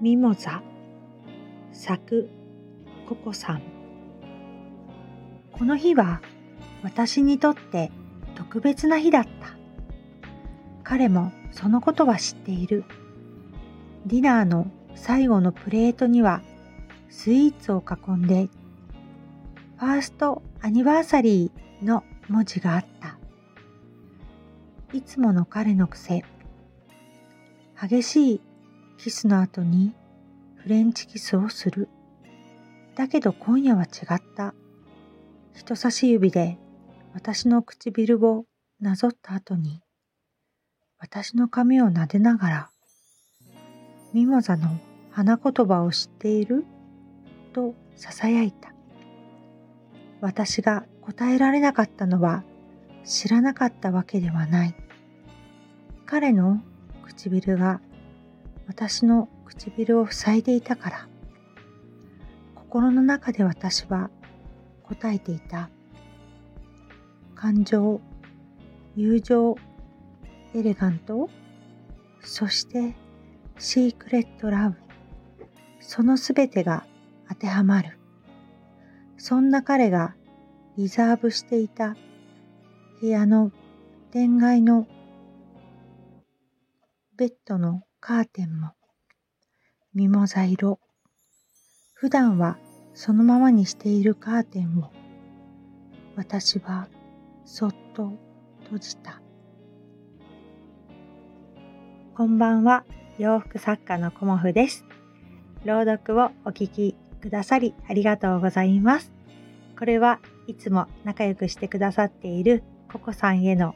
ミモザ作ココさん。この日は私にとって特別な日だった。彼もそのことは知っている。ディナーの最後のプレートにはスイーツを囲んでファーストアニバーサリーの文字があった。いつもの彼の癖。激しいキスの後にフレンチキスをする。だけど今夜は違った。人差し指で私の唇をなぞった後に、私の髪を撫でながら、ミモザの花言葉を知っている？と囁いた。私が答えられなかったのは知らなかったわけではない。彼の唇が私の唇を塞いでいたから。心の中で私は答えていた。感情、友情、エレガント、そしてシークレットラブ。そのすべてが当てはまる。そんな彼がリザーブしていた部屋の恋愛のベッドのカーテンもミモザ色。普段はそのままにしているカーテンを私はそっと閉じた。こんばんは、洋服作家のコモフです。朗読をお聞きくださりありがとうございます。これはいつも仲良くしてくださっているココさんへの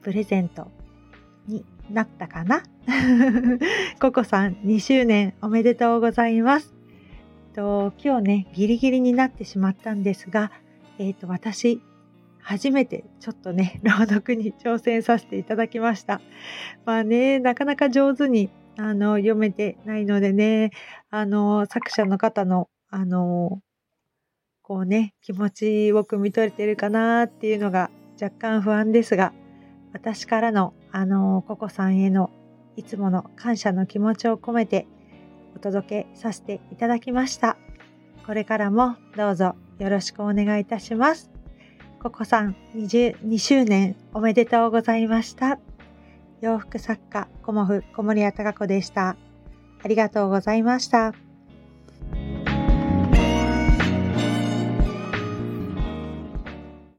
プレゼントになったかな？ココさん2周年おめでとうございます。と今日ね、ギリギリになってしまったんですが、えっ、ー、と、私、初めてちょっとね、朗読に挑戦させていただきました。まあね、なかなか上手にあの読めてないのでね、あの、作者の方の、あの、こうね、気持ちを汲み取れてるかなっていうのが若干不安ですが、私からの、あの、ココさんへのいつもの感謝の気持ちを込めてお届けさせていただきました。これからもどうぞよろしくお願いいたします。ココさん22周年おめでとうございました。洋服作家、コモフ小森屋隆子でした。ありがとうございました。